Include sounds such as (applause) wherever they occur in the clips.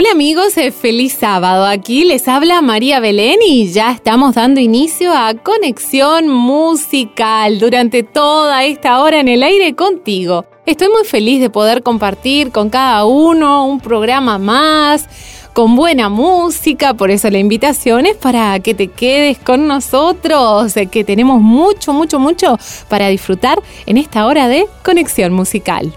Hola amigos, eh, feliz sábado. Aquí les habla María Belén y ya estamos dando inicio a Conexión Musical durante toda esta hora en el aire contigo. Estoy muy feliz de poder compartir con cada uno un programa más con buena música, por eso la invitación es para que te quedes con nosotros, eh, que tenemos mucho, mucho, mucho para disfrutar en esta hora de conexión musical.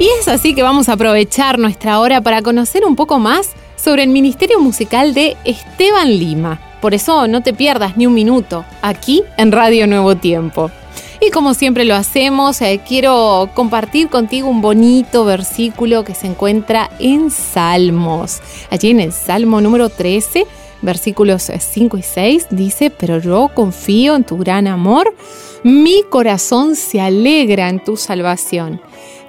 Y es así que vamos a aprovechar nuestra hora para conocer un poco más sobre el Ministerio Musical de Esteban Lima. Por eso no te pierdas ni un minuto aquí en Radio Nuevo Tiempo. Y como siempre lo hacemos, eh, quiero compartir contigo un bonito versículo que se encuentra en Salmos. Allí en el Salmo número 13, versículos 5 y 6, dice, pero yo confío en tu gran amor, mi corazón se alegra en tu salvación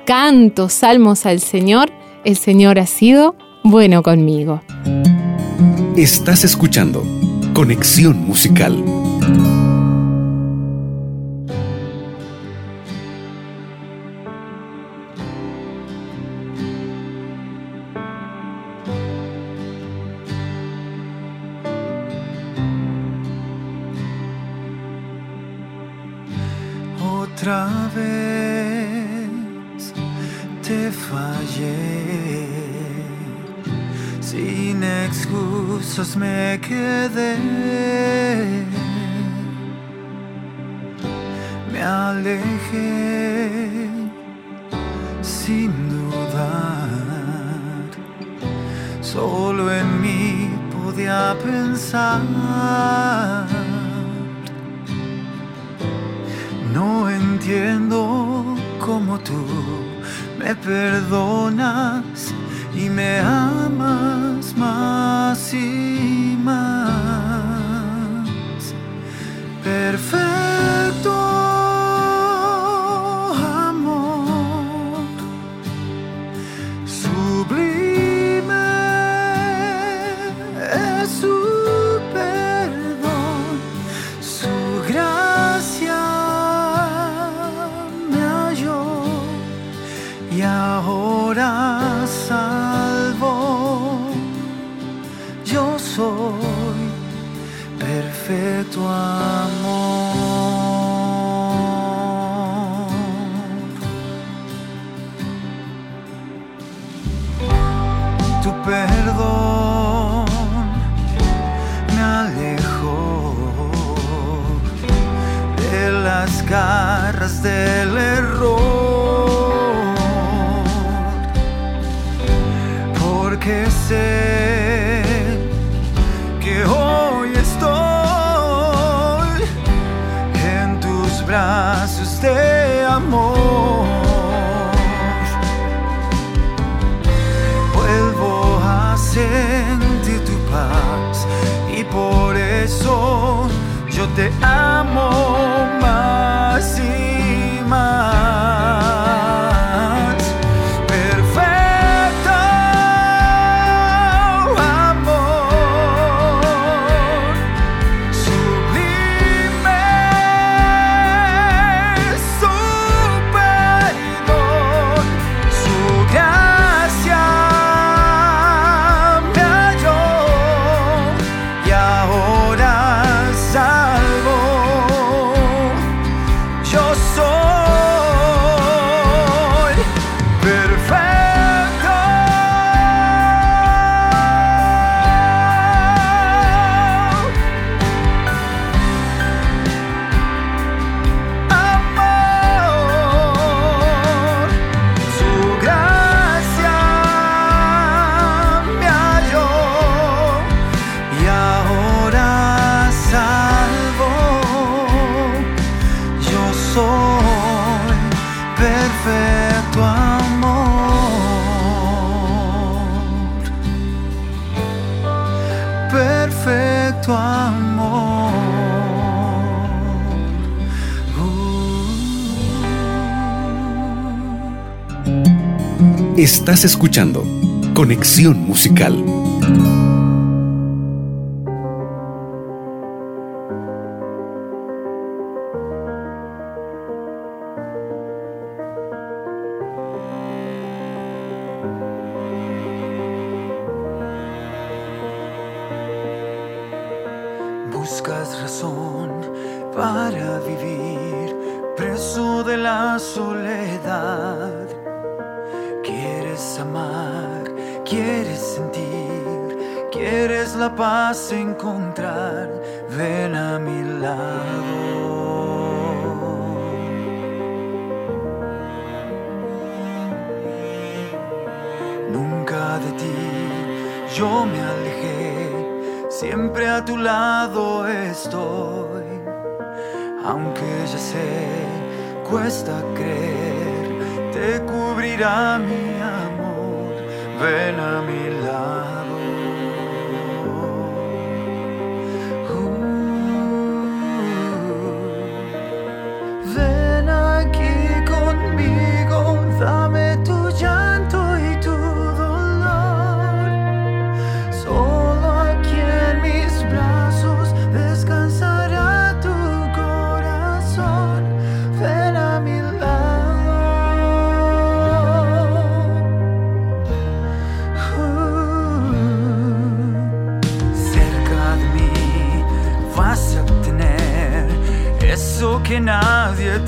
canto salmos al Señor, el Señor ha sido bueno conmigo. Estás escuchando Conexión Musical. Me quedé. Me alejé sin dudar. Solo en mí podía pensar. No entiendo cómo tú me perdonas y me amas más y más. Perfecto. perfecto amor, perfecto amor. Uh. Estás escuchando Conexión Musical.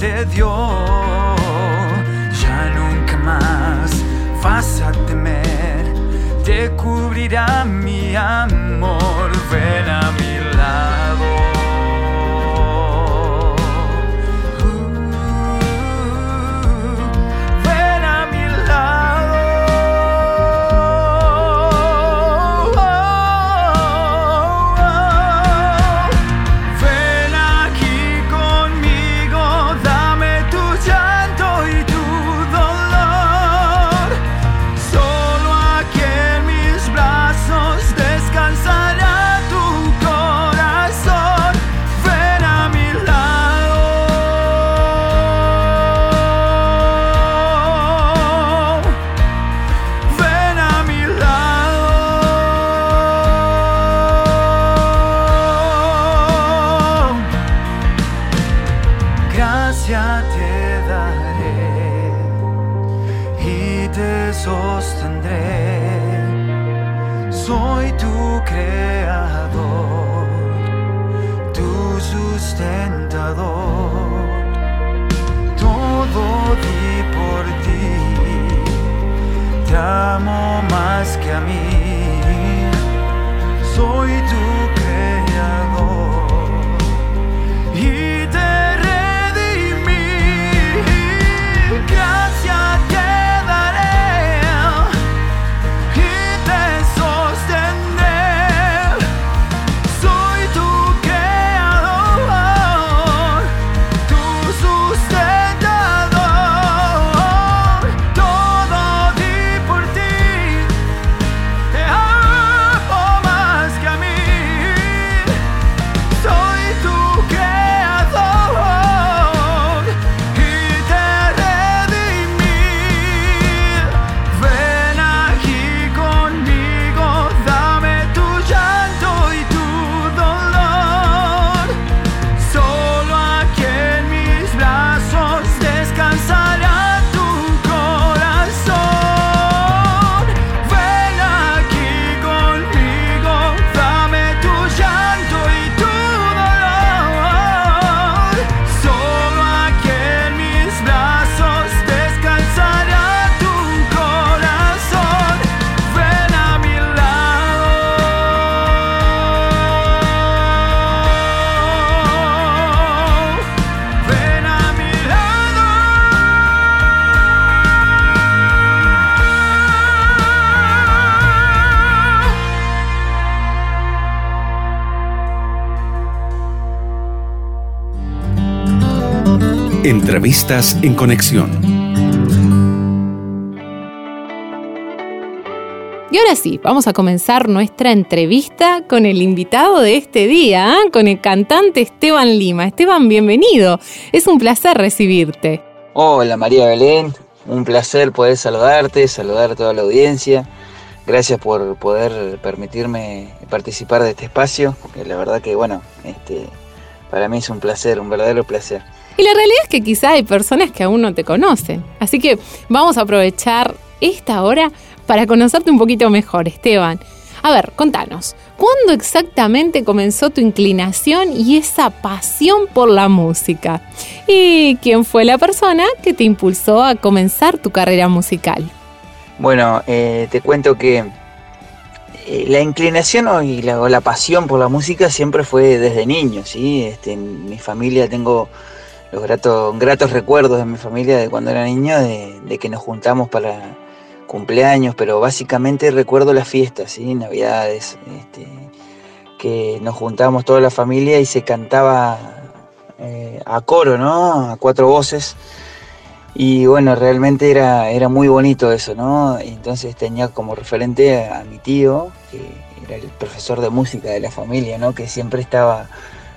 te dio. Ya nunca más vas a temer, te cubrirá mi amor. te amo más que a mí. Soy tu Entrevistas en conexión. Y ahora sí, vamos a comenzar nuestra entrevista con el invitado de este día, ¿eh? con el cantante Esteban Lima. Esteban, bienvenido. Es un placer recibirte. Hola María Belén, un placer poder saludarte, saludar a toda la audiencia. Gracias por poder permitirme participar de este espacio, porque la verdad que bueno, este, para mí es un placer, un verdadero placer. Y la realidad es que quizá hay personas que aún no te conocen. Así que vamos a aprovechar esta hora para conocerte un poquito mejor, Esteban. A ver, contanos, ¿cuándo exactamente comenzó tu inclinación y esa pasión por la música? ¿Y quién fue la persona que te impulsó a comenzar tu carrera musical? Bueno, eh, te cuento que eh, la inclinación o, la, pasión por la música siempre fue desde niño, ¿sí? Este, en mi familia tengo los gratos, recuerdos de mi familia de cuando era niño, de que nos juntamos para cumpleaños, pero básicamente recuerdo las fiestas, ¿sí? Navidades, este, que nos juntábamos toda la familia y se cantaba eh, a coro, ¿no? A cuatro voces. Y bueno, realmente era, era muy bonito eso, ¿no? Entonces tenía como referente a, mi tío, que era el profesor de música de la familia, ¿no? Que siempre estaba,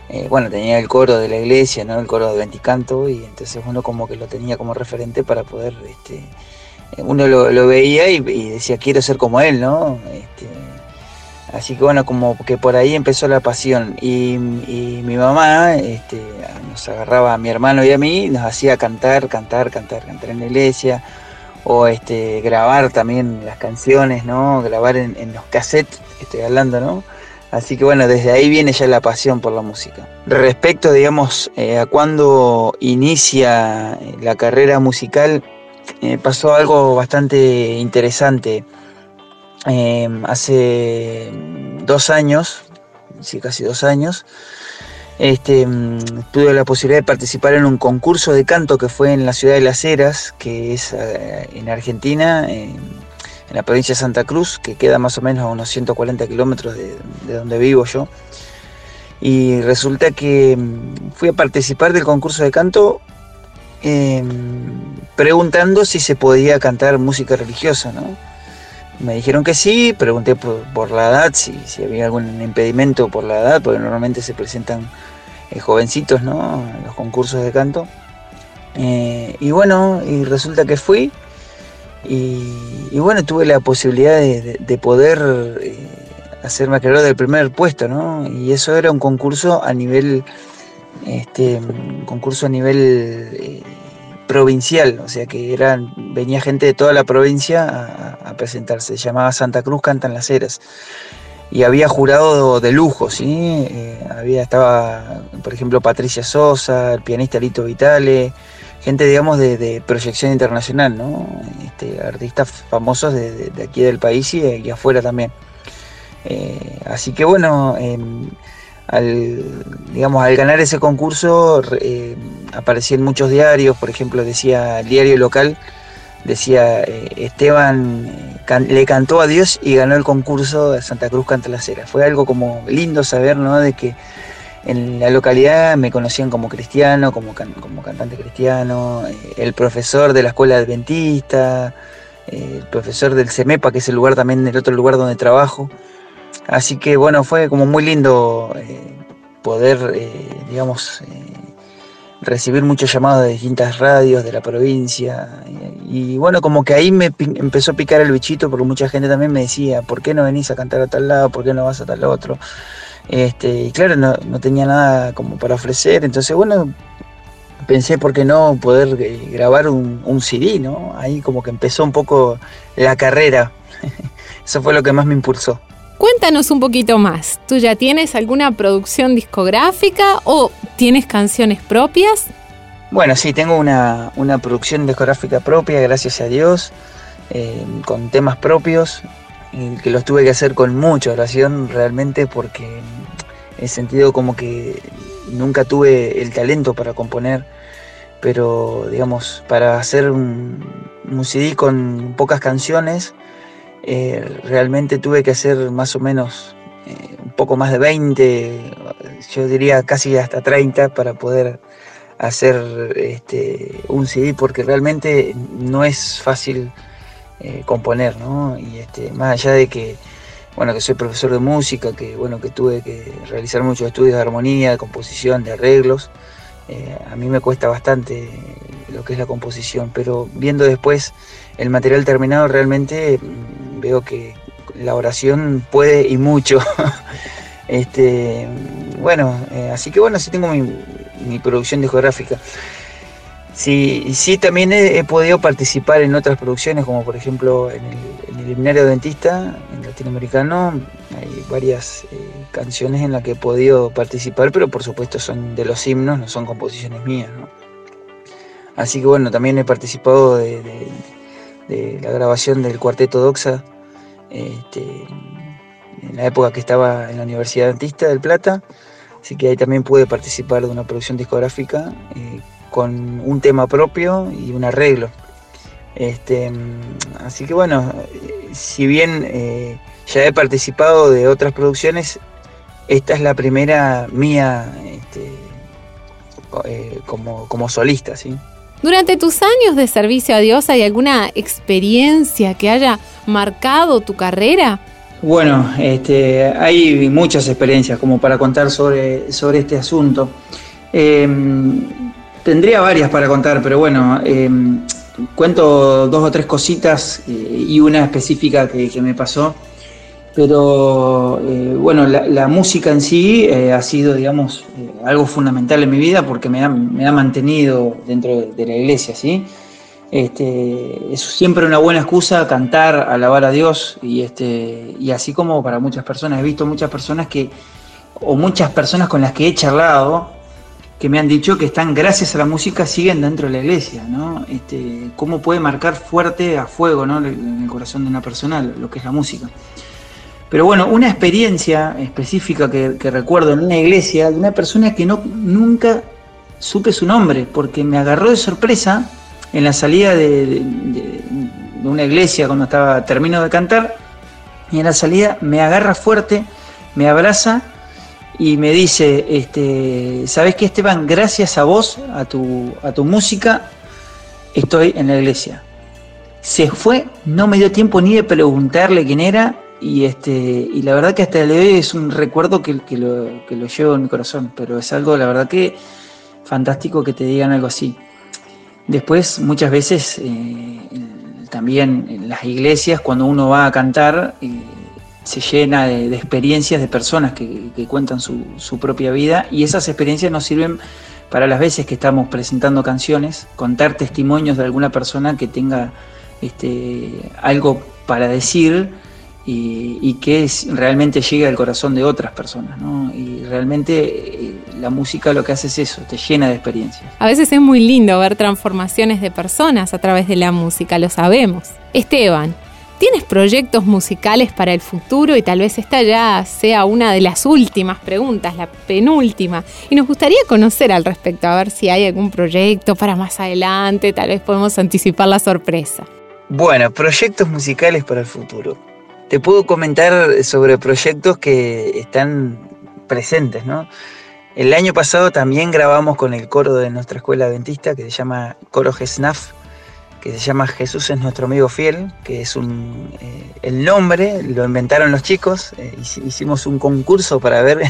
eh, bueno, tenía el coro de la iglesia, ¿no? El coro de Venticanto, y entonces uno como que lo tenía como referente para poder, este, uno lo, veía y, decía, quiero ser como él, ¿no? Este, así que bueno, como que por ahí empezó la pasión. Y, mi mamá este, nos agarraba a mi hermano y a mí, nos hacía cantar, cantar, cantar, cantar en la iglesia, o este, grabar también las canciones, ¿no? Grabar en, los cassettes, estoy hablando, ¿no? Así que bueno, desde ahí viene ya la pasión por la música. Respecto, digamos, eh, a cuando inicia la carrera musical, eh, pasó algo bastante interesante. Eh, hace dos años, sí, casi dos años, este, tuve la posibilidad de participar en un concurso de canto que fue en la ciudad de Las Heras, que es eh, en Argentina, la provincia de Santa Cruz, que queda más o menos a unos 140 kilómetros de, de donde vivo yo. Y resulta que mm, fui a participar del concurso de canto Em, preguntando si se podía cantar música religiosa, ¿no? Me dijeron que sí, pregunté por, la edad, si, había algún impedimento por la edad, porque normalmente se presentan eh, jovencitos, ¿no? En los concursos de canto. Eh, y bueno, y resulta que fui. Y, bueno, tuve la posibilidad de, poder eh, hacerme acreedor del primer puesto, ¿no? Y eso era un concurso a nivel este, concurso a nivel eh, provincial, o sea que eran, venía gente de toda la provincia a, presentarse, se llamaba Santa Cruz Cantan las Heras. Y había jurado de lujo, ¿sí? Eh, había, estaba, por ejemplo, Patricia Sosa, el pianista Lito Vitale, gente, digamos, de, proyección internacional, ¿no? Este, artistas famosos de, aquí del país y, afuera también. Eh, así que bueno, em, al, digamos, al ganar ese concurso eh, aparecía en muchos diarios, por ejemplo decía el diario local, decía eh, Esteban le cantó a Dios y ganó el concurso de Santa Cruz Canta la Cera. Fue algo como lindo saber, ¿no? De que en la localidad me conocían como cristiano, como, como cantante cristiano, el profesor de la escuela adventista, el profesor del CEMEPA, que es el lugar también, el otro lugar donde trabajo. Así que bueno, fue como muy lindo eh, poder, eh, digamos, eh, recibir muchos llamados de distintas radios de la provincia. Y, bueno, como que ahí me empezó a picar el bichito porque mucha gente también me decía, ¿por qué no venís a cantar a tal lado? ¿Por qué no vas a tal otro? Este, y claro, no, tenía nada como para ofrecer. Entonces, bueno, pensé, ¿por qué no poder grabar un, un CD, no? Ahí como que empezó un poco la carrera. (laughs) Eso fue lo que más me impulsó. Cuéntanos un poquito más. ¿Tú ya tienes alguna producción discográfica o tienes canciones propias? Bueno, sí, tengo una, producción discográfica propia, gracias a Dios, eh, con temas propios, que los tuve que hacer con mucha oración realmente porque he sentido como que nunca tuve el talento para componer, pero digamos, para hacer un, un CD con pocas canciones, eh, realmente tuve que hacer más o menos eh, un poco más de 20, yo diría casi hasta 30 para poder hacer este, un CD porque realmente no es fácil eh, componer, ¿no? Y este, más allá de que, bueno, que soy profesor de música, que bueno, que tuve que realizar muchos estudios de armonía, de composición, de arreglos, a mí me cuesta bastante lo que es la composición, pero viendo después el material terminado realmente mm, veo que la oración puede y mucho. (laughs) este, bueno, eh, así que bueno, sí tengo mi, mi producción discográfica. Sí, sí también he, podido participar en otras producciones, como por ejemplo en el, en Dentista, en latinoamericano, hay varias eh, canciones en las que he podido participar, pero por supuesto son de los himnos, no son composiciones mías. Así que bueno, también he participado de, la grabación del Cuarteto Doxa, este, en la época que estaba en la Universidad Dentista del Plata, así que ahí también pude participar de una producción discográfica. Eh, con un tema propio y un arreglo. Este, así que bueno, si bien eh, ya he participado de otras producciones, esta es la primera mía este, eh, como, como solista. ¿sí? Durante tus años de servicio a Dios, ¿hay alguna experiencia que haya marcado tu carrera? Bueno, este, hay muchas experiencias como para contar sobre, sobre este asunto. Em, Tendría varias para contar, pero bueno, eh, cuento dos o tres cositas eh, y una específica que, me pasó. Pero eh, bueno, la, música en sí ha sido, digamos, algo fundamental en mi vida porque me ha, mantenido dentro de, la iglesia, ¿sí? Este, es siempre una buena excusa cantar, alabar a Dios y, este, y así como para muchas personas. He visto muchas personas que, o muchas personas con las que he charlado, que me han dicho que están, gracias a la música, siguen dentro de la iglesia, ¿no? Este, cómo puede marcar fuerte a fuego, ¿no? En el corazón de una persona lo que es la música. Pero bueno, una experiencia específica que, recuerdo en una iglesia de una persona que no, nunca supe su nombre, porque me agarró de sorpresa en la salida de, de una iglesia cuando estaba termino de cantar, y en la salida me agarra fuerte, me abraza y me dice, este, ¿sabes qué Esteban? Gracias a vos, a tu, a tu música, estoy en la iglesia. Se fue, no me dio tiempo ni de preguntarle quién era y, este, y la verdad que hasta el día es un recuerdo que, que, lo, que llevo en mi corazón, pero es algo, la verdad que fantástico que te digan algo así. Después, muchas veces, eh, también en las iglesias, cuando uno va a cantar, eh, se llena de, experiencias de personas que, cuentan su, propia vida y esas experiencias nos sirven para las veces que estamos presentando canciones, contar testimonios de alguna persona que tenga este, algo para decir y, que realmente llegue al corazón de otras personas. Y realmente eh, la música lo que hace es eso, te llena de experiencias. A veces es muy lindo ver transformaciones de personas a través de la música, lo sabemos. Esteban, ¿Tienes proyectos musicales para el futuro? Y tal vez esta ya sea una de las últimas preguntas, la penúltima. Y nos gustaría conocer al respecto, a ver si hay algún proyecto para más adelante, tal vez podemos anticipar la sorpresa. Bueno, proyectos musicales para el futuro. Te puedo comentar sobre proyectos que están presentes, ¿no? El año pasado también grabamos con el coro de nuestra escuela adventista que se llama Coro Gesnaf que se llama Jesús es nuestro amigo fiel, que es un, eh, el nombre, lo inventaron los chicos, eh, hicimos un concurso para ver,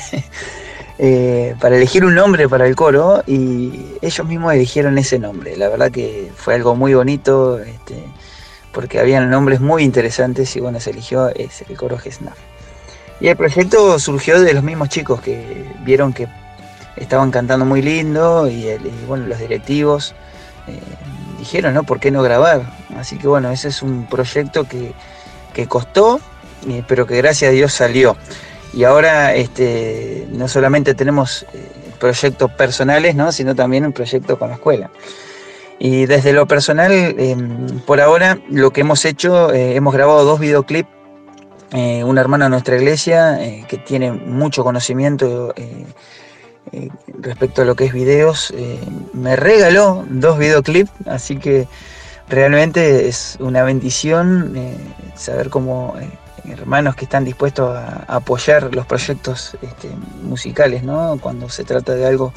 (laughs) eh, para elegir un nombre para el coro y ellos mismos eligieron ese nombre. La verdad que fue algo muy bonito, este, porque habían nombres muy interesantes y bueno, se eligió ese, el coro Gesnaf. Y el proyecto surgió de los mismos chicos que vieron que estaban cantando muy lindo y, bueno, los directivos dijeron, ¿no? ¿Por qué no grabar? Así que bueno, ese es un proyecto que, costó, eh, pero que gracias a Dios salió. Y ahora este, no solamente tenemos eh, proyectos personales, ¿no? sino también un proyecto con la escuela. Y desde lo personal, em, por ahora lo que hemos hecho, eh, hemos grabado dos videoclips. una hermana de nuestra iglesia que tiene mucho conocimiento eh, respecto a lo que es videos, eh, me regaló dos videoclips, así que realmente es una bendición eh, saber cómo hermanos que están dispuestos a, apoyar los proyectos este, musicales, ¿no? cuando se trata de algo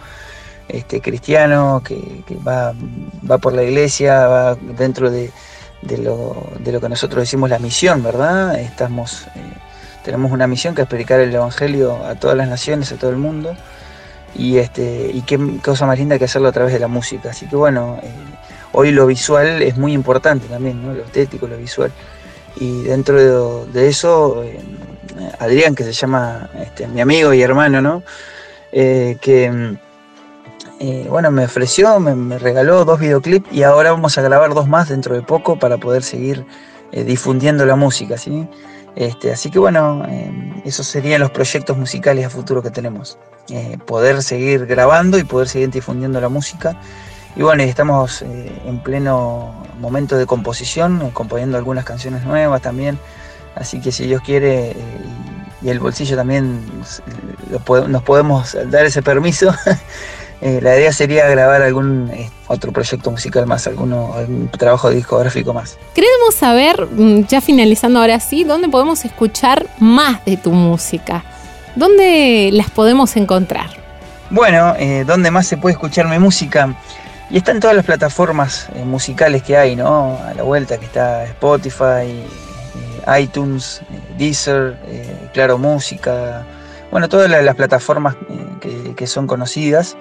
este, cristiano, que, va, va, por la iglesia, va dentro de, lo, de, lo, que nosotros decimos la misión, ¿verdad? Estamos, tenemos una misión que es predicar el Evangelio a todas las naciones, a todo el mundo y este y qué cosa más linda que hacerlo a través de la música así que bueno eh, hoy lo visual es muy importante también, ¿no? lo estético, lo visual. Y dentro de, eso, eh, Adrián, que se llama este, mi amigo y hermano, ¿no? Eh, que bueno, me ofreció, me, regaló dos videoclips y ahora vamos a grabar dos más dentro de poco para poder seguir difundiendo la música, ¿sí? Este, así que bueno, esos serían los proyectos musicales a futuro que tenemos. poder seguir grabando y poder seguir difundiendo la música y bueno, estamos eh, en pleno momento de composición, eh, componiendo algunas canciones nuevas también. Así que si Dios quiere eh, y el bolsillo también nos podemos dar ese permiso, (laughs) la idea sería grabar algún otro proyecto musical más, alguno, algún trabajo discográfico más. Queremos saber, mm, ya finalizando ahora sí, dónde podemos escuchar más de tu música. ¿Dónde las podemos encontrar? Bueno, ¿dónde más se puede escuchar mi música? Y está en todas las plataformas eh, musicales que hay, ¿no? A la vuelta que está Spotify, eh, iTunes, eh, Deezer, Claro Música, bueno, todas las, plataformas que, son conocidas,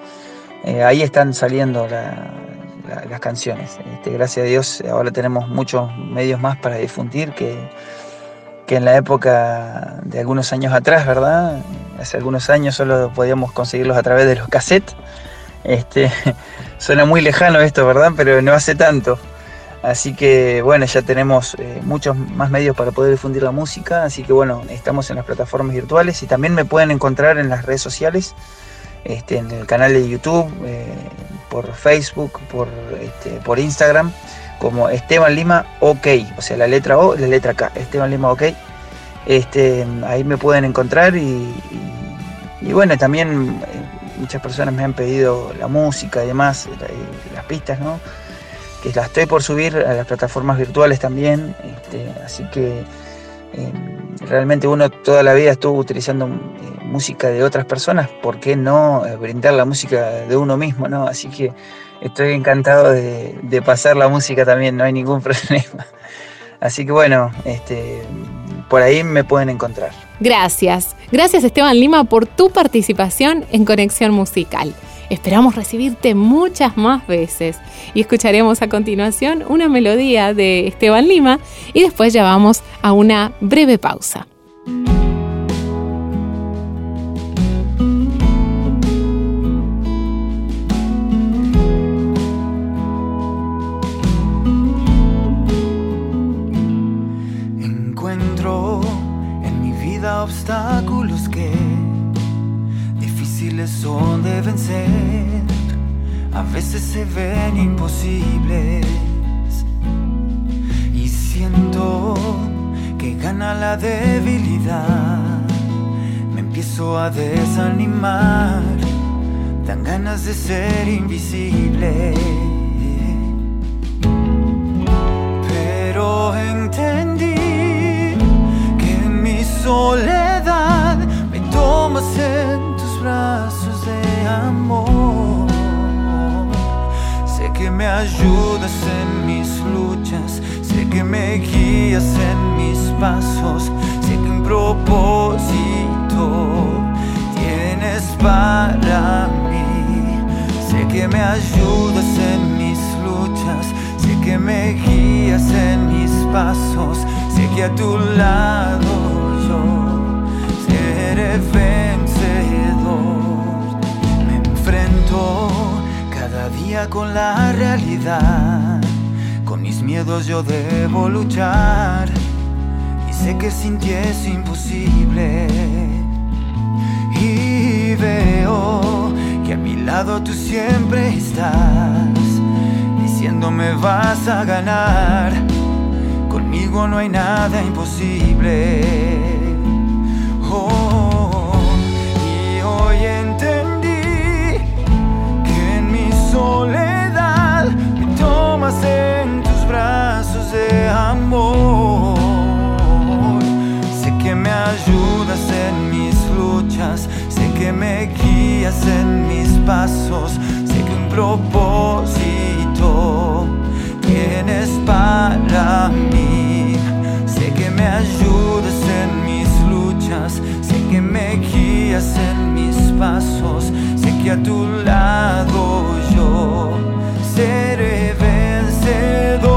ahí están saliendo las canciones. Este, gracias a Dios ahora tenemos muchos medios más para difundir que, que en la época de algunos años atrás, ¿verdad? Hace algunos años solo podíamos conseguirlos a través de los cassettes. Este, (laughs) Suena muy lejano esto, ¿verdad? Pero no hace tanto. Así que bueno, ya tenemos eh, muchos más medios para poder difundir la música. Así que bueno, estamos en las plataformas virtuales y también me pueden encontrar en las redes sociales, este, en el canal de YouTube, eh, por Facebook, por, este, por Instagram, como Esteban Lima OK, o sea, la letra O, la letra K, Esteban Lima OK. Este, ahí me pueden encontrar y, y bueno, también eh, muchas personas me han pedido la música y demás, las pistas, ¿no? Que las estoy por subir a las plataformas virtuales también, este, así que eh, realmente uno toda la vida estuvo utilizando eh, música de otras personas, ¿por qué no eh, brindar la música de uno mismo, ¿no? Así que estoy encantado de, de pasar la música también, no hay ningún (laughs) problema. Así que bueno, este, por ahí me pueden encontrar. Gracias. Gracias Esteban Lima por tu participación en Conexión Musical. Esperamos recibirte muchas más veces y escucharemos a continuación una melodía de Esteban Lima y después ya vamos a una breve pausa. obstáculos que difíciles son de vencer, a veces se ven imposibles. Y siento que gana la debilidad, me empiezo a desanimar, dan ganas de ser invisible. Pero entendí soledad me tomas en de amor. Sé que me ayudas en mis luchas, sé que me guías en mis pasos, sé que un propósito tienes para mí. Sé que me ayudas en mis luchas, sé que me guías en mis pasos, sé que a tu lado seré vencedor. Cada día con la realidad. Con mis miedos yo debo luchar. Y sé que sin ti es imposible. Y veo que a mi lado tú siempre estás. Diciéndome vas a ganar. Conmigo no hay nada imposible. Y en tus brazos de amor. Sé que me ayudas en mis luchas, sé que me guías en mis pasos, sé que un propósito tienes para mí. Sé que me ayudas en mis sé que me guías en mis pasos, sé que a tu lado yo seré vencedor.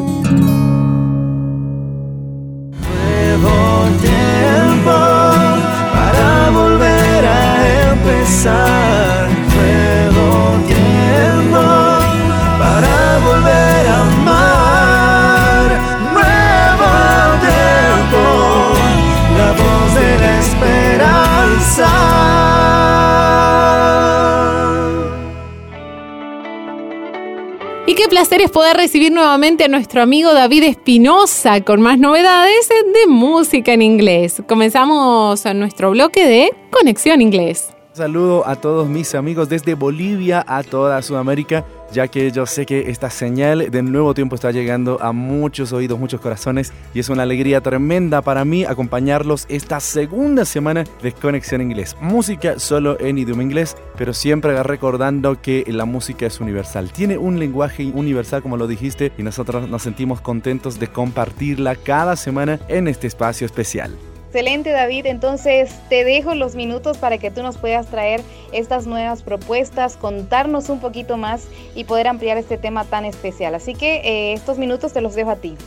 Placer es poder recibir nuevamente a nuestro amigo David Espinosa con más novedades de música en inglés. Comenzamos nuestro bloque de Conexión Inglés. Saludo a todos mis amigos desde Bolivia a toda Sudamérica, ya que yo sé que esta señal de nuevo tiempo está llegando a muchos oídos, muchos corazones y es una alegría tremenda para mí acompañarlos esta segunda semana de Conexión Inglés. Música solo en idioma inglés, pero siempre recordando que la música es universal. Tiene un lenguaje universal como lo dijiste y nosotros nos sentimos contentos de compartirla cada semana en este espacio especial. Excelente David, entonces te dejo los minutos para que tú nos puedas traer estas nuevas propuestas, contarnos un poquito más y poder ampliar este tema tan especial. Así que eh, estos minutos te los dejo a ti.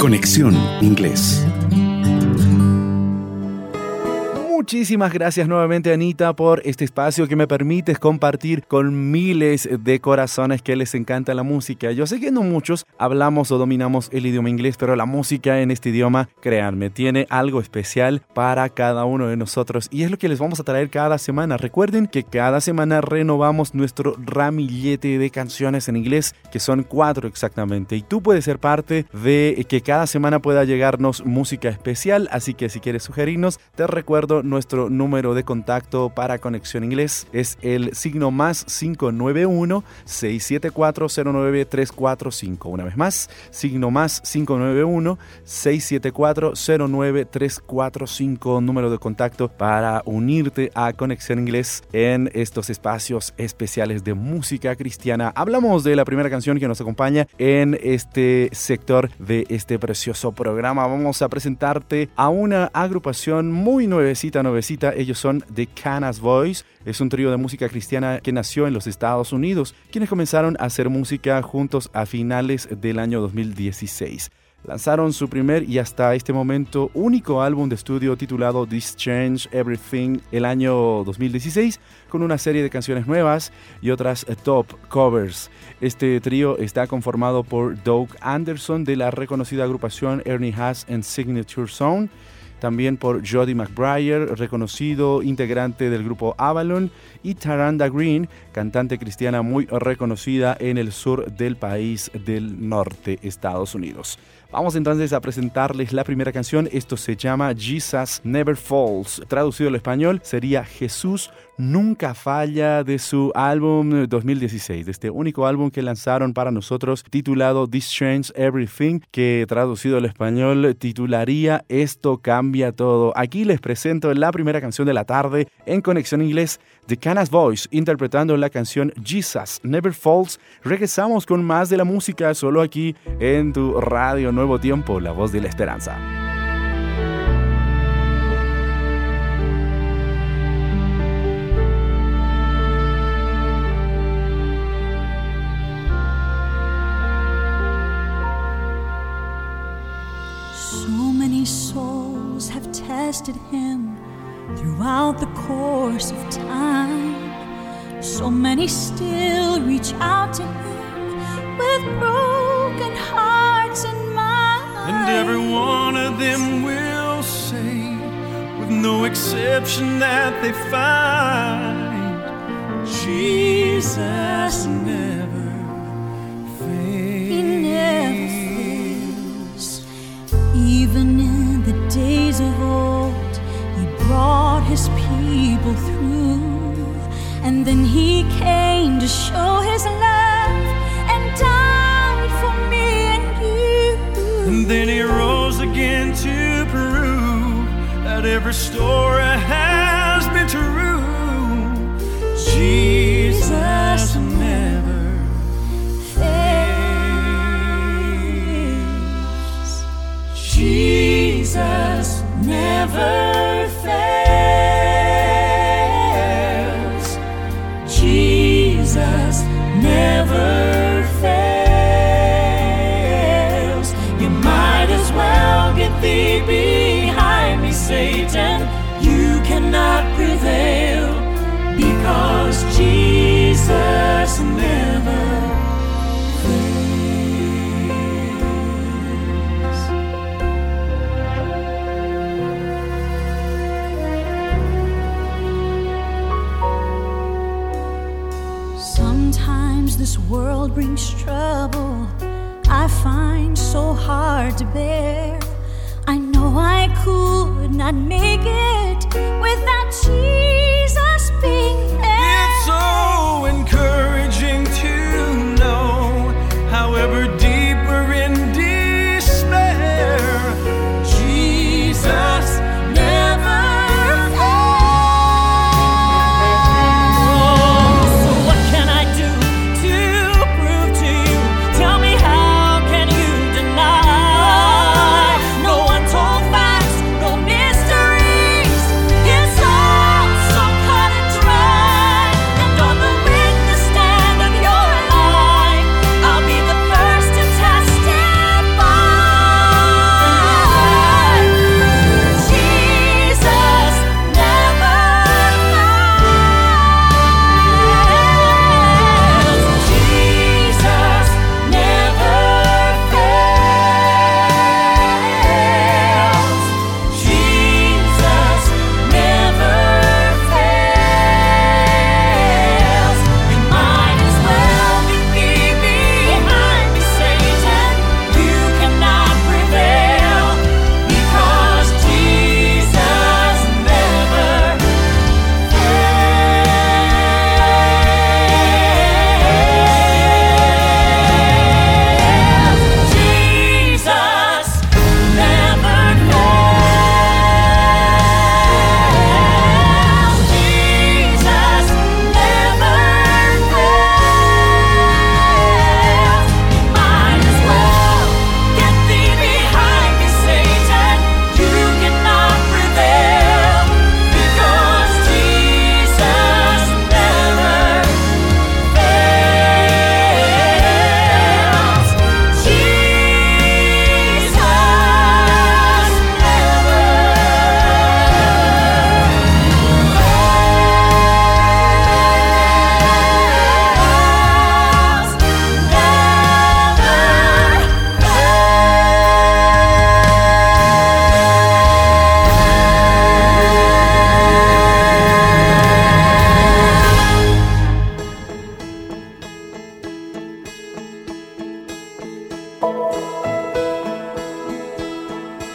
Conexión Inglés. Muchísimas gracias nuevamente Anita por este espacio que me permites compartir con miles de corazones que les encanta la música. Yo sé que no muchos hablamos o dominamos el idioma inglés, pero la música en este idioma, créanme, tiene algo especial para cada uno de nosotros y es lo que les vamos a traer cada semana. Recuerden que cada semana renovamos nuestro ramillete de canciones en inglés, que son cuatro exactamente, y tú puedes ser parte de que cada semana pueda llegarnos música especial, así que si quieres sugerirnos, te recuerdo nuestro número de contacto para Conexión Inglés es el signo más 591 674 09345. Una vez más, signo más 591 674 09345, número de contacto para unirte a Conexión Inglés en estos espacios especiales de música cristiana. Hablamos de la primera canción que nos acompaña en este sector de este precioso programa. Vamos a presentarte a una agrupación muy nuevecita, nuevecita. Ellos son The Canas Boys. Es un trío de música cristiana que nació en los Estados Unidos, quienes comenzaron a hacer música juntos a finales del año 2016. Lanzaron su primer y hasta este momento único álbum de estudio titulado This Change Everything el año 2016 con una serie de canciones nuevas y otras top covers. Este trío está conformado por Doug Anderson de la reconocida agrupación Ernie Haas and Signature Zone, también por Jody McBriar, reconocido integrante del grupo Avalon, y Taranda Green, cantante cristiana muy reconocida en el sur del país del norte, Estados Unidos. Vamos entonces a presentarles la primera canción. Esto se llama Jesus Never Falls. Traducido al español sería Jesús nunca falla de su álbum 2016, de este único álbum que lanzaron para nosotros titulado This Change Everything, que traducido al español titularía Esto cambia todo. Aquí les presento la primera canción de la tarde en Conexión Inglés de Canas Voice interpretando la canción Jesus Never Falls. Regresamos con más de la música solo aquí en tu radio Nuevo Tiempo, la voz de la esperanza. So many souls have tested him Throughout the course of time, so many still reach out to Him with broken hearts and minds. And every one of them will say, with no exception, that they find Jesus never fails. He never fails, even in the days of old people through. And then he came to show his love and died for me and you. And then he rose again to prove that every story has been true. Jesus never fails. Jesus never bear. I know I could not make it without Jesus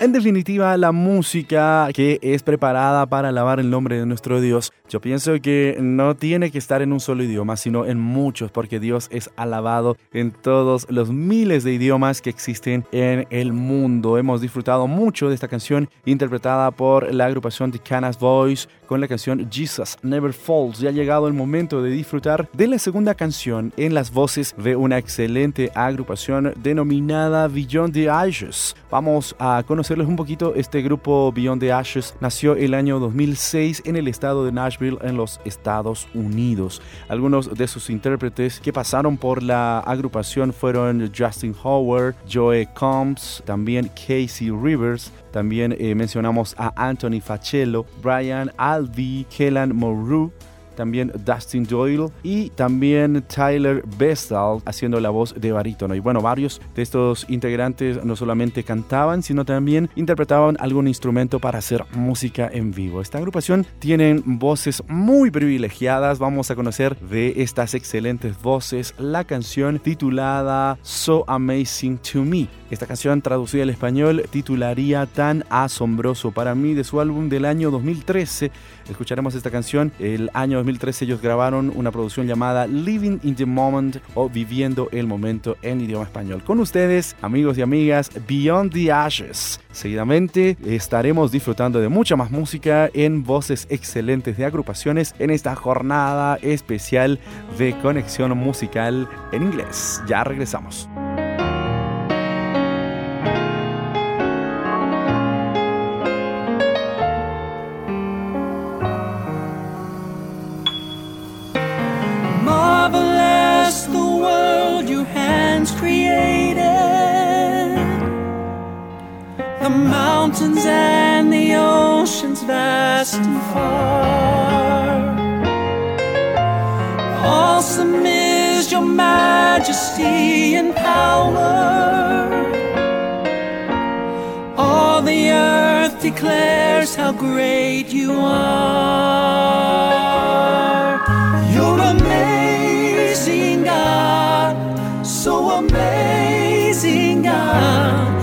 En definitiva, la música que es preparada para alabar el nombre de nuestro Dios, yo pienso que no tiene que estar en un solo idioma, sino en muchos, porque Dios es alabado en todos los miles de idiomas que existen en el mundo. Hemos disfrutado mucho de esta canción interpretada por la agrupación The Canas Voice con la canción Jesus Never Falls. Ya ha llegado el momento de disfrutar de la segunda canción en las voces de una excelente agrupación denominada Beyond the Ashes. Vamos a conocerles un poquito. Este grupo Beyond the Ashes nació el año 2006 en el estado de Nashville, en los Estados Unidos. Algunos de sus intérpretes que pasaron por la agrupación fueron Justin Howard, Joe Combs, también Casey Rivers, también eh, mencionamos a Anthony Facello, Brian Alvey, Kellan Moreau, también Dustin Doyle y también Tyler Bestall haciendo la voz de barítono. Y bueno, varios de estos integrantes no solamente cantaban, sino también interpretaban algún instrumento para hacer música en vivo. Esta agrupación tienen voces muy privilegiadas. Vamos a conocer de estas excelentes voces la canción titulada So Amazing to Me. Esta canción traducida al español titularía Tan asombroso para mí de su álbum del año 2013. Escucharemos esta canción. El año 2013 ellos grabaron una producción llamada Living in the Moment o Viviendo el Momento en idioma español. Con ustedes, amigos y amigas, Beyond the Ashes. Seguidamente estaremos disfrutando de mucha más música en voces excelentes de agrupaciones en esta jornada especial de conexión musical en inglés. Ya regresamos. Oceans vast and far. Awesome is your majesty and power. All the earth declares how great you are. You're amazing, God. So amazing, God.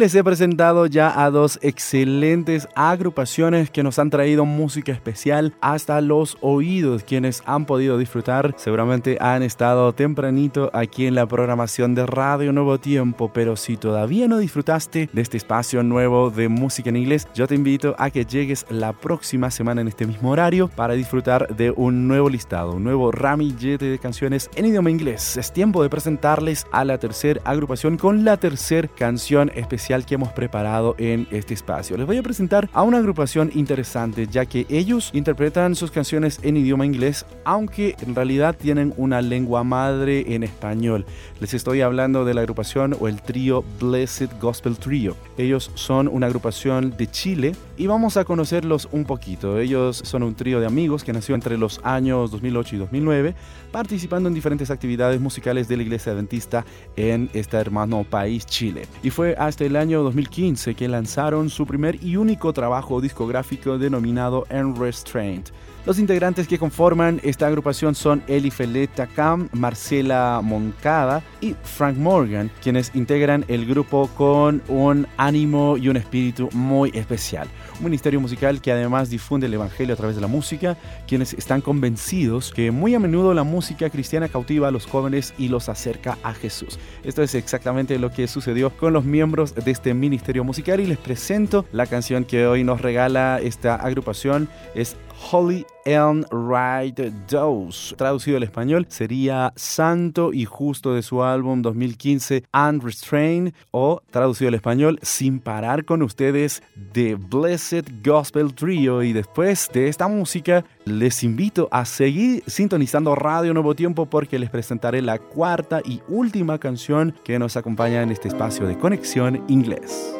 Les he presentado ya a dos excelentes agrupaciones que nos han traído música especial hasta los oídos. Quienes han podido disfrutar seguramente han estado tempranito aquí en la programación de Radio Nuevo Tiempo, pero si todavía no disfrutaste de este espacio nuevo de música en inglés, yo te invito a que llegues la próxima semana en este mismo horario para disfrutar de un nuevo listado, un nuevo ramillete de canciones en idioma inglés. Es tiempo de presentarles a la tercera agrupación con la tercera canción especial que hemos preparado en este espacio. Les voy a presentar a una agrupación interesante, ya que ellos interpretan sus canciones en idioma inglés, aunque en realidad tienen una lengua madre en español. Les estoy hablando de la agrupación o el trío Blessed Gospel Trio. Ellos son una agrupación de Chile y vamos a conocerlos un poquito. Ellos son un trío de amigos que nació entre los años 2008 y 2009, participando en diferentes actividades musicales de la Iglesia Adventista en este hermano país Chile. Y fue hasta el año 2015 que lanzaron su primer y único trabajo discográfico denominado Unrestrained. Los integrantes que conforman esta agrupación son Eli Feleta Cam, Marcela Moncada y Frank Morgan, quienes integran el grupo con un ánimo y un espíritu muy especial. Un ministerio musical que además difunde el Evangelio a través de la música, quienes están convencidos que muy a menudo la música cristiana cautiva a los jóvenes y los acerca a Jesús. Esto es exactamente lo que sucedió con los miembros de este ministerio musical y les presento la canción que hoy nos regala esta agrupación. Es Holy and Right Dose. Traducido al español sería Santo y Justo de su álbum 2015 Unrestrained o traducido al español Sin parar con ustedes de Blessed Gospel Trio. Y después de esta música les invito a seguir sintonizando Radio Nuevo Tiempo porque les presentaré la cuarta y última canción que nos acompaña en este espacio de conexión inglés.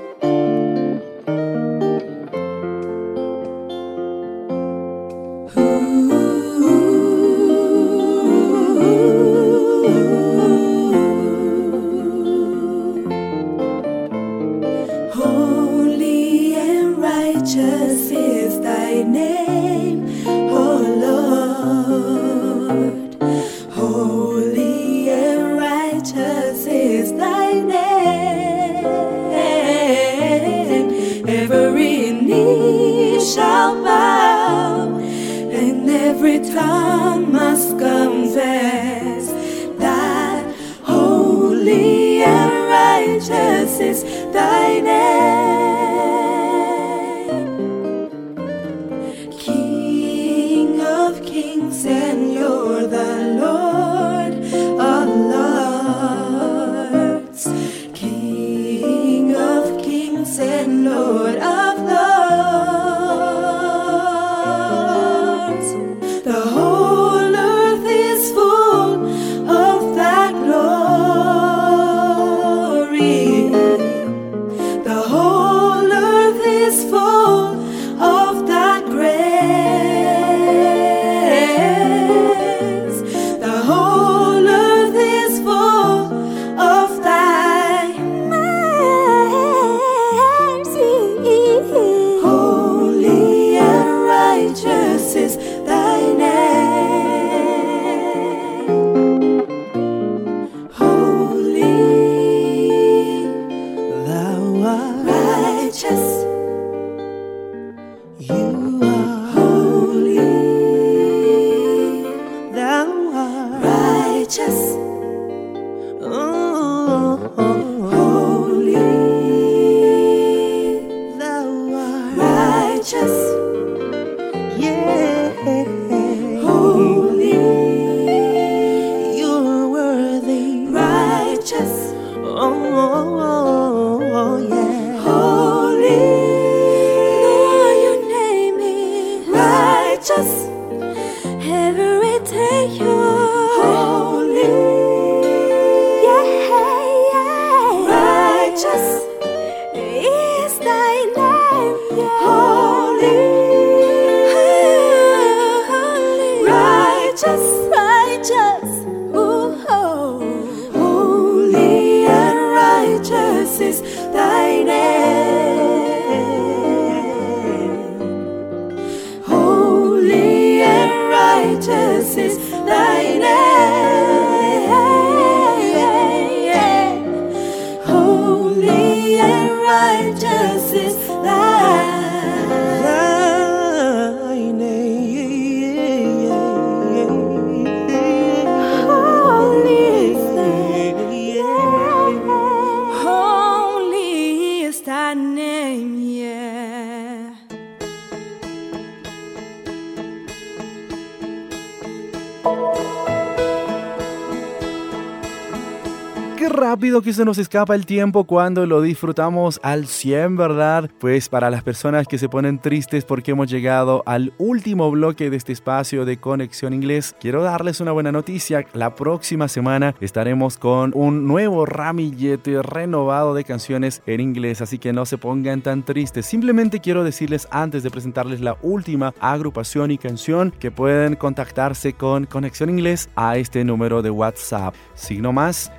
Rápido que se nos escapa el tiempo cuando lo disfrutamos al 100, ¿verdad? Pues para las personas que se ponen tristes porque hemos llegado al último bloque de este espacio de Conexión Inglés, quiero darles una buena noticia. La próxima semana estaremos con un nuevo ramillete renovado de canciones en inglés, así que no se pongan tan tristes. Simplemente quiero decirles antes de presentarles la última agrupación y canción que pueden contactarse con Conexión Inglés a este número de WhatsApp. Signo más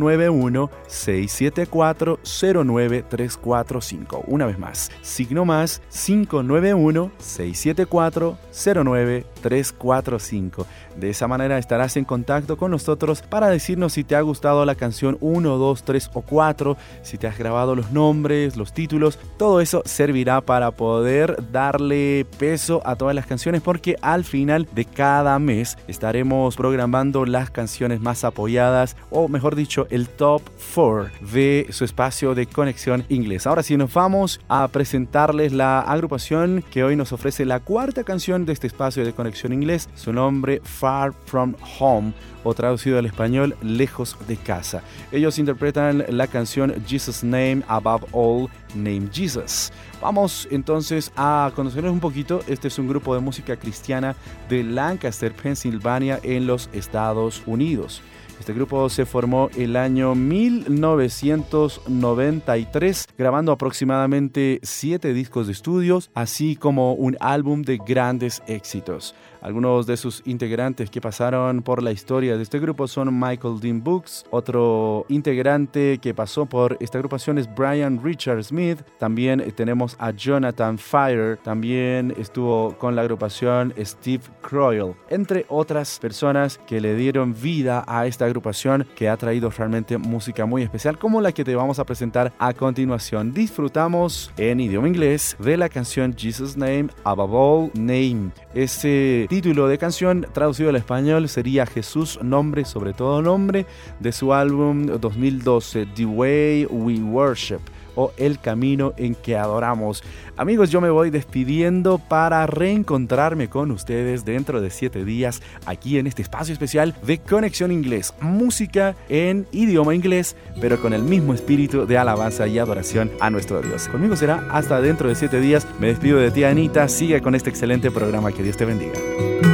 591-674-09345. Una vez más, signo más 591-674-09345. De esa manera estarás en contacto con nosotros para decirnos si te ha gustado la canción 1, 2, 3 o 4, si te has grabado los nombres, los títulos, todo eso servirá para poder darle peso a todas las canciones porque al final de cada mes estaremos programando las canciones más apoyadas o mejor dicho el top 4 de su espacio de conexión inglés. Ahora sí nos vamos a presentarles la agrupación que hoy nos ofrece la cuarta canción de este espacio de conexión inglés. Su nombre Far From Home o traducido al español Lejos de casa. Ellos interpretan la canción Jesus Name Above All Name Jesus. Vamos entonces a conocerles un poquito. Este es un grupo de música cristiana de Lancaster, Pensilvania, en los Estados Unidos. Este grupo se formó el año 1993, grabando aproximadamente 7 discos de estudios, así como un álbum de grandes éxitos. Algunos de sus integrantes que pasaron por la historia de este grupo son Michael Dean Books, otro integrante que pasó por esta agrupación es Brian Richard Smith, también tenemos a Jonathan Fire, también estuvo con la agrupación Steve Croyle, entre otras personas que le dieron vida a esta agrupación que ha traído realmente música muy especial como la que te vamos a presentar a continuación. Disfrutamos en idioma inglés de la canción Jesus Name Above All Name. Ese título de canción traducido al español sería Jesús nombre sobre todo nombre de su álbum 2012 The Way We Worship o El Camino en que adoramos. Amigos, yo me voy despidiendo para reencontrarme con ustedes dentro de siete días aquí en este espacio especial de Conexión Inglés. Música en idioma inglés, pero con el mismo espíritu de alabanza y adoración a nuestro Dios. Conmigo será hasta dentro de siete días. Me despido de ti, Anita. Sigue con este excelente programa. Que Dios te bendiga.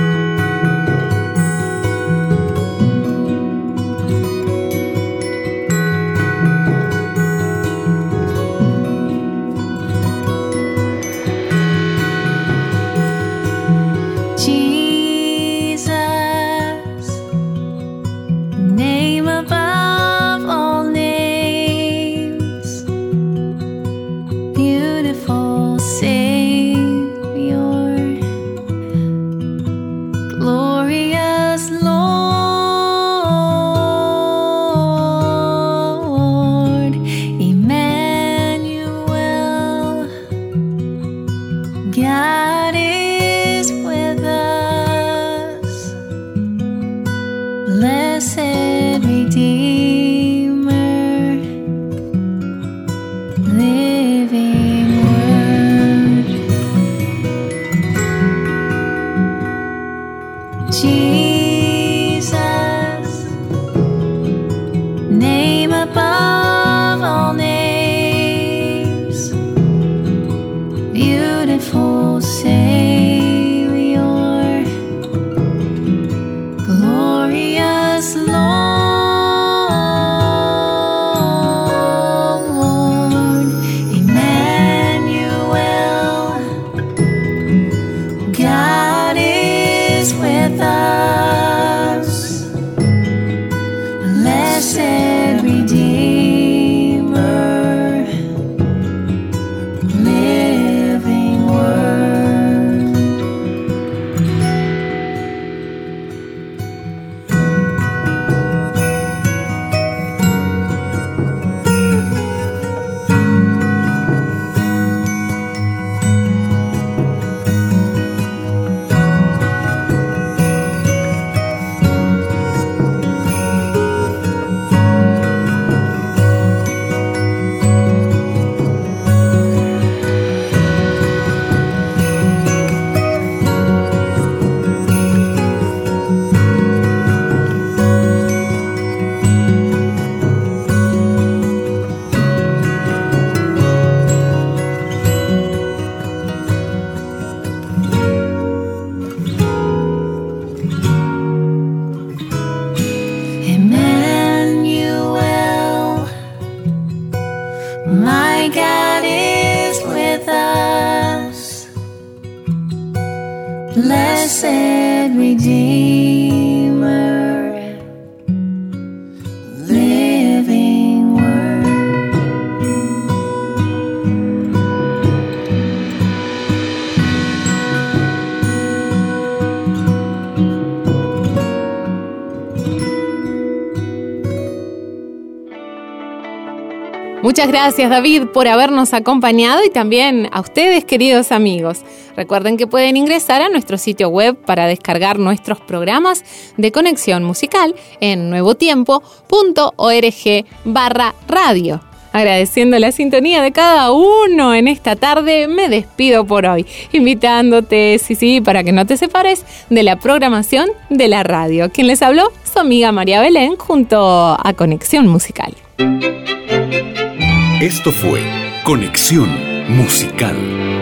Muchas gracias David por habernos acompañado y también a ustedes queridos amigos. Recuerden que pueden ingresar a nuestro sitio web para descargar nuestros programas de conexión musical en nuevotiempo.org barra radio. Agradeciendo la sintonía de cada uno en esta tarde, me despido por hoy, invitándote, sí, sí, para que no te separes de la programación de la radio. Quien les habló, su amiga María Belén, junto a Conexión Musical. Esto fue Conexión Musical.